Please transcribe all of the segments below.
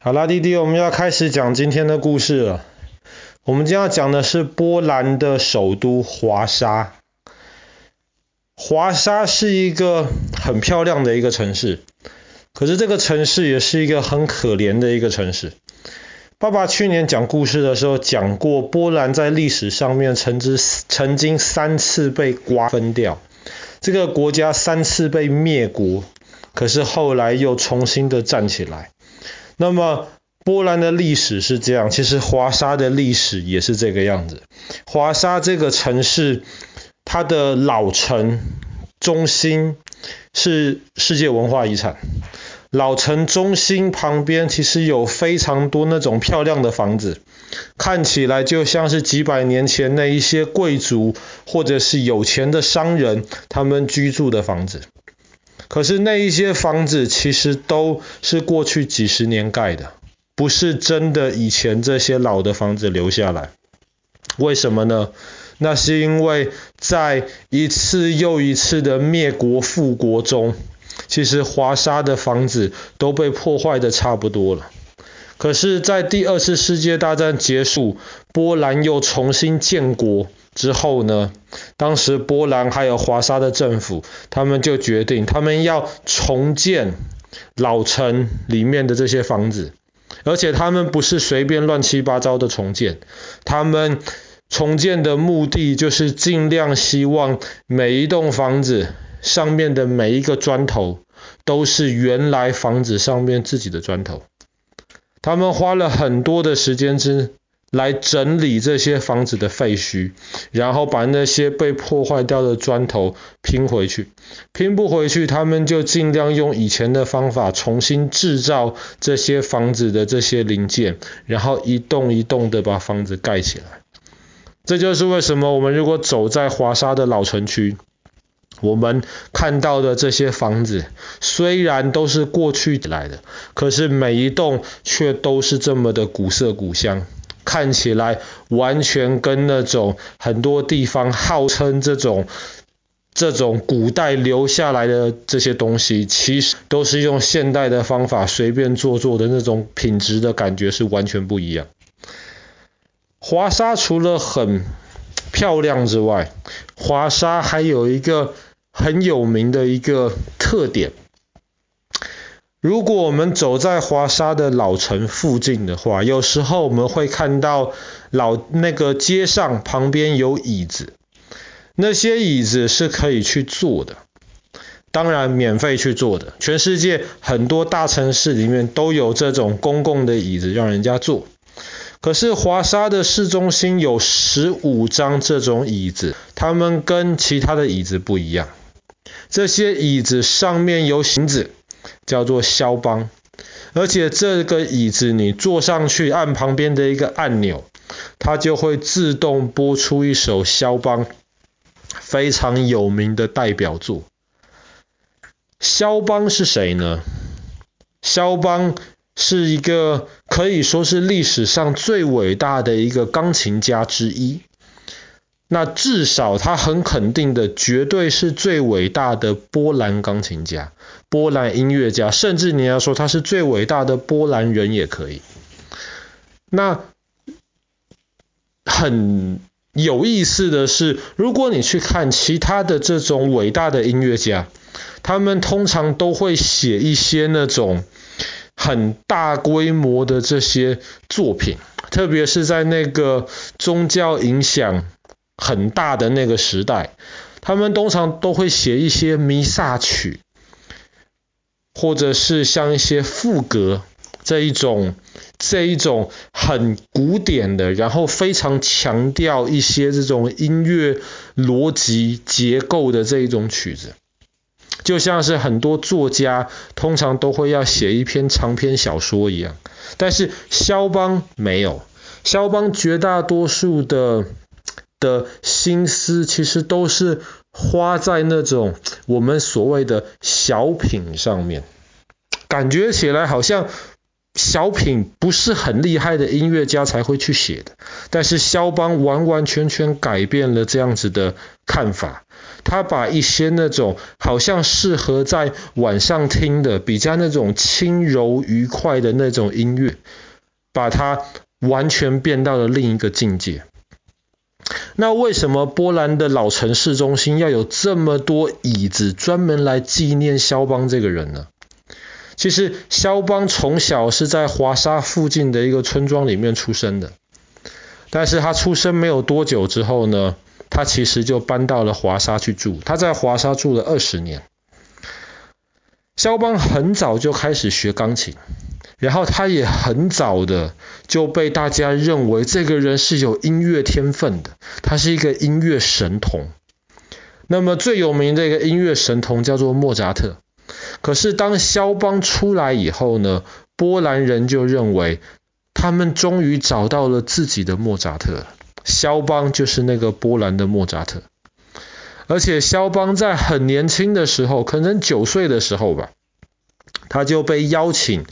好啦，弟弟，我们要开始讲今天的故事了。我们今天要讲的是波兰的首都华沙。华沙是一个很漂亮的一个城市，可是这个城市也是一个很可怜的一个城市。爸爸去年讲故事的时候讲过，波兰在历史上面曾之曾经三次被瓜分掉，这个国家三次被灭国，可是后来又重新的站起来。那么波兰的历史是这样，其实华沙的历史也是这个样子。华沙这个城市，它的老城中心是世界文化遗产。老城中心旁边其实有非常多那种漂亮的房子，看起来就像是几百年前那一些贵族或者是有钱的商人他们居住的房子。可是那一些房子其实都是过去几十年盖的，不是真的以前这些老的房子留下来。为什么呢？那是因为在一次又一次的灭国复国中，其实华沙的房子都被破坏的差不多了。可是，在第二次世界大战结束，波兰又重新建国。之后呢，当时波兰还有华沙的政府，他们就决定，他们要重建老城里面的这些房子，而且他们不是随便乱七八糟的重建，他们重建的目的就是尽量希望每一栋房子上面的每一个砖头都是原来房子上面自己的砖头。他们花了很多的时间之。来整理这些房子的废墟，然后把那些被破坏掉的砖头拼回去。拼不回去，他们就尽量用以前的方法重新制造这些房子的这些零件，然后一栋一栋的把房子盖起来。这就是为什么我们如果走在华沙的老城区，我们看到的这些房子虽然都是过去来的，可是每一栋却都是这么的古色古香。看起来完全跟那种很多地方号称这种这种古代留下来的这些东西，其实都是用现代的方法随便做做的那种品质的感觉是完全不一样。华沙除了很漂亮之外，华沙还有一个很有名的一个特点。如果我们走在华沙的老城附近的话，有时候我们会看到老那个街上旁边有椅子，那些椅子是可以去坐的，当然免费去坐的。全世界很多大城市里面都有这种公共的椅子让人家坐。可是华沙的市中心有十五张这种椅子，它们跟其他的椅子不一样。这些椅子上面有绳子。叫做肖邦，而且这个椅子你坐上去，按旁边的一个按钮，它就会自动播出一首肖邦非常有名的代表作。肖邦是谁呢？肖邦是一个可以说是历史上最伟大的一个钢琴家之一。那至少他很肯定的，绝对是最伟大的波兰钢琴家、波兰音乐家，甚至你要说他是最伟大的波兰人也可以。那很有意思的是，如果你去看其他的这种伟大的音乐家，他们通常都会写一些那种很大规模的这些作品，特别是在那个宗教影响很大的那个时代，他们通常都会写一些弥撒曲，或者是像一些赋格这一种这一种很古典的，然后非常强调一些这种音乐逻辑结构的这一种曲子，就像是很多作家通常都会要写一篇长篇小说一样。但是肖邦没有，肖邦绝大多数的。的心思其实都是花在那种我们所谓的小品上面，感觉起来好像小品不是很厉害的音乐家才会去写的，但是肖邦完完全全改变了这样子的看法。他把一些那种好像适合在晚上听的，比较那种轻柔愉快的那种音乐，把它完全变到了另一个境界。那为什么波兰的老城市中心要有这么多椅子，专门来纪念肖邦这个人呢？其实肖邦从小是在华沙附近的一个村庄里面出生的，但是他出生没有多久之后呢，他其实就搬到了华沙去住。他在华沙住了二十年。肖邦很早就开始学钢琴。然后他也很早的就被大家认为这个人是有音乐天分的，他是一个音乐神童。那么最有名的一个音乐神童叫做莫扎特。可是当肖邦出来以后呢，波兰人就认为他们终于找到了自己的莫扎特，肖邦就是那个波兰的莫扎特。而且肖邦在很年轻的时候，可能九岁的时候吧，他就被邀请。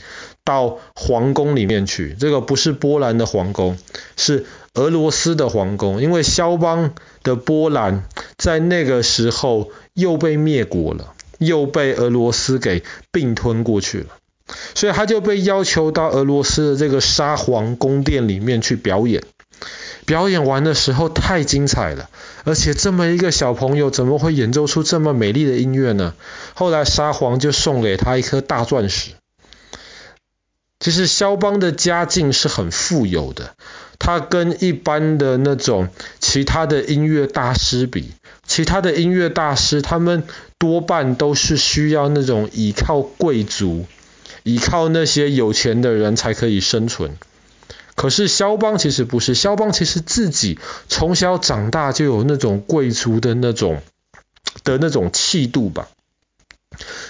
到皇宫里面去，这个不是波兰的皇宫，是俄罗斯的皇宫。因为肖邦的波兰在那个时候又被灭国了，又被俄罗斯给并吞过去了，所以他就被要求到俄罗斯的这个沙皇宫殿里面去表演。表演完的时候太精彩了，而且这么一个小朋友怎么会演奏出这么美丽的音乐呢？后来沙皇就送给他一颗大钻石。其实肖邦的家境是很富有的，他跟一般的那种其他的音乐大师比，其他的音乐大师他们多半都是需要那种依靠贵族、依靠那些有钱的人才可以生存。可是肖邦其实不是，肖邦其实自己从小长大就有那种贵族的那种的那种气度吧。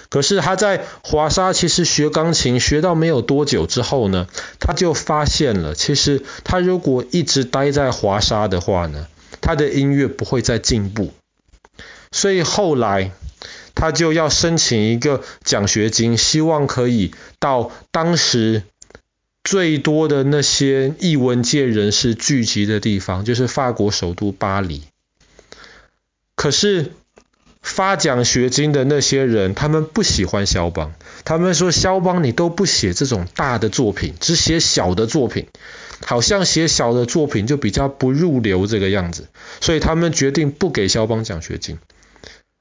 可是他在华沙其实学钢琴学到没有多久之后呢，他就发现了，其实他如果一直待在华沙的话呢，他的音乐不会再进步。所以后来他就要申请一个奖学金，希望可以到当时最多的那些艺文界人士聚集的地方，就是法国首都巴黎。可是。发奖学金的那些人，他们不喜欢肖邦。他们说：“肖邦，你都不写这种大的作品，只写小的作品，好像写小的作品就比较不入流这个样子。”所以他们决定不给肖邦奖学金。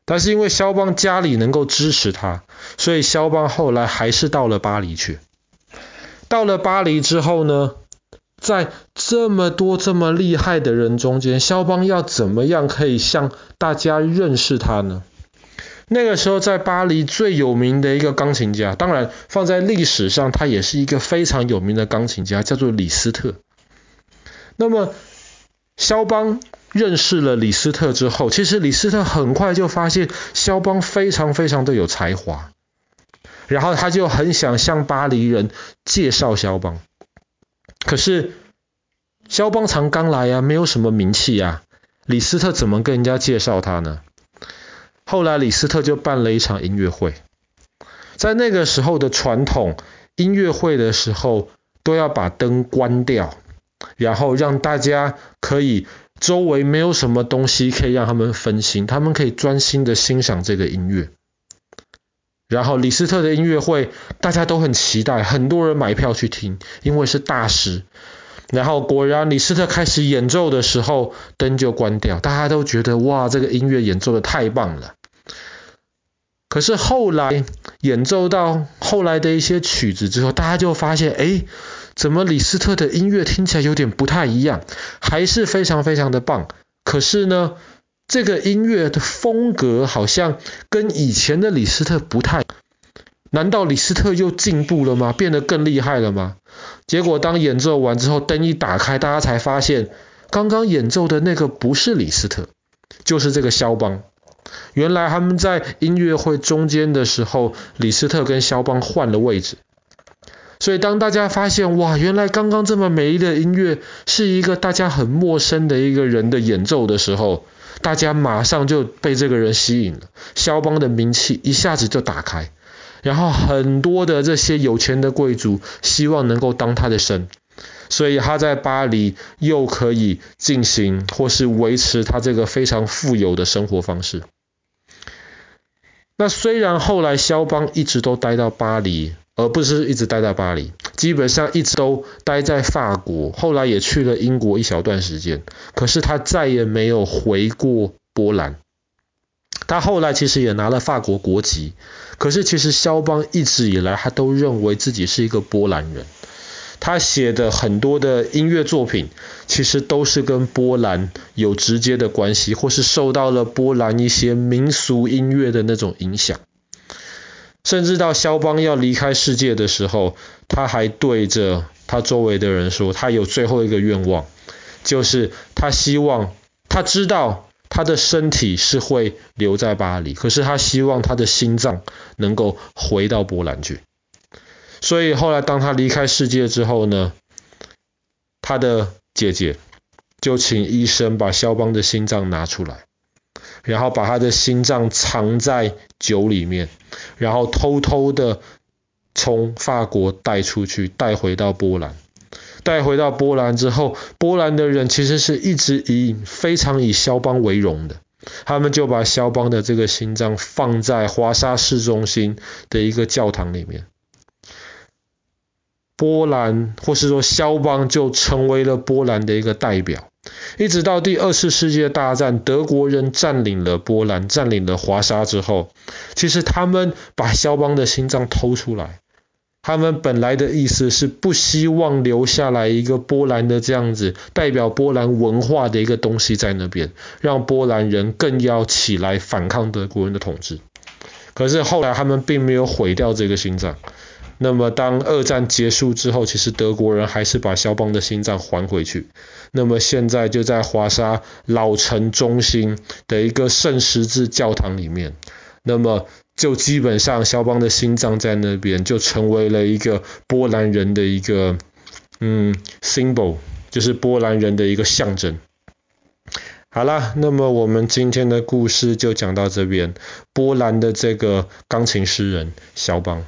但是因为肖邦家里能够支持他，所以肖邦后来还是到了巴黎去。到了巴黎之后呢，在这么多这么厉害的人中间，肖邦要怎么样可以向大家认识他呢？那个时候在巴黎最有名的一个钢琴家，当然放在历史上他也是一个非常有名的钢琴家，叫做李斯特。那么肖邦认识了李斯特之后，其实李斯特很快就发现肖邦非常非常的有才华，然后他就很想向巴黎人介绍肖邦。可是肖邦才刚来啊，没有什么名气啊，李斯特怎么跟人家介绍他呢？后来李斯特就办了一场音乐会，在那个时候的传统，音乐会的时候都要把灯关掉，然后让大家可以周围没有什么东西可以让他们分心，他们可以专心的欣赏这个音乐。然后李斯特的音乐会大家都很期待，很多人买票去听，因为是大师。然后果然李斯特开始演奏的时候，灯就关掉，大家都觉得哇，这个音乐演奏的太棒了。可是后来演奏到后来的一些曲子之后，大家就发现，哎，怎么李斯特的音乐听起来有点不太一样，还是非常非常的棒。可是呢，这个音乐的风格好像跟以前的李斯特不太，难道李斯特又进步了吗？变得更厉害了吗？结果当演奏完之后，灯一打开，大家才发现，刚刚演奏的那个不是李斯特，就是这个肖邦。原来他们在音乐会中间的时候，李斯特跟肖邦换了位置。所以当大家发现，哇，原来刚刚这么美丽的音乐是一个大家很陌生的一个人的演奏的时候，大家马上就被这个人吸引了，肖邦的名气一下子就打开，然后很多的这些有钱的贵族希望能够当他的神，所以他在巴黎又可以进行或是维持他这个非常富有的生活方式。那虽然后来肖邦一直都待到巴黎，而不是一直待在巴黎，基本上一直都待在法国，后来也去了英国一小段时间，可是他再也没有回过波兰。他后来其实也拿了法国国籍，可是其实肖邦一直以来他都认为自己是一个波兰人。他写的很多的音乐作品，其实都是跟波兰有直接的关系，或是受到了波兰一些民俗音乐的那种影响。甚至到肖邦要离开世界的时候，他还对着他周围的人说，他有最后一个愿望，就是他希望，他知道他的身体是会留在巴黎，可是他希望他的心脏能够回到波兰去。所以后来，当他离开世界之后呢，他的姐姐就请医生把肖邦的心脏拿出来，然后把他的心脏藏在酒里面，然后偷偷的从法国带出去，带回到波兰。带回到波兰之后，波兰的人其实是一直以非常以肖邦为荣的，他们就把肖邦的这个心脏放在华沙市中心的一个教堂里面。波兰，或是说肖邦，就成为了波兰的一个代表。一直到第二次世界大战，德国人占领了波兰，占领了华沙之后，其实他们把肖邦的心脏偷出来。他们本来的意思是不希望留下来一个波兰的这样子代表波兰文化的一个东西在那边，让波兰人更要起来反抗德国人的统治。可是后来他们并没有毁掉这个心脏。那么，当二战结束之后，其实德国人还是把肖邦的心脏还回去。那么现在就在华沙老城中心的一个圣十字教堂里面，那么就基本上肖邦的心脏在那边就成为了一个波兰人的一个嗯 symbol，就是波兰人的一个象征。好了，那么我们今天的故事就讲到这边，波兰的这个钢琴诗人肖邦。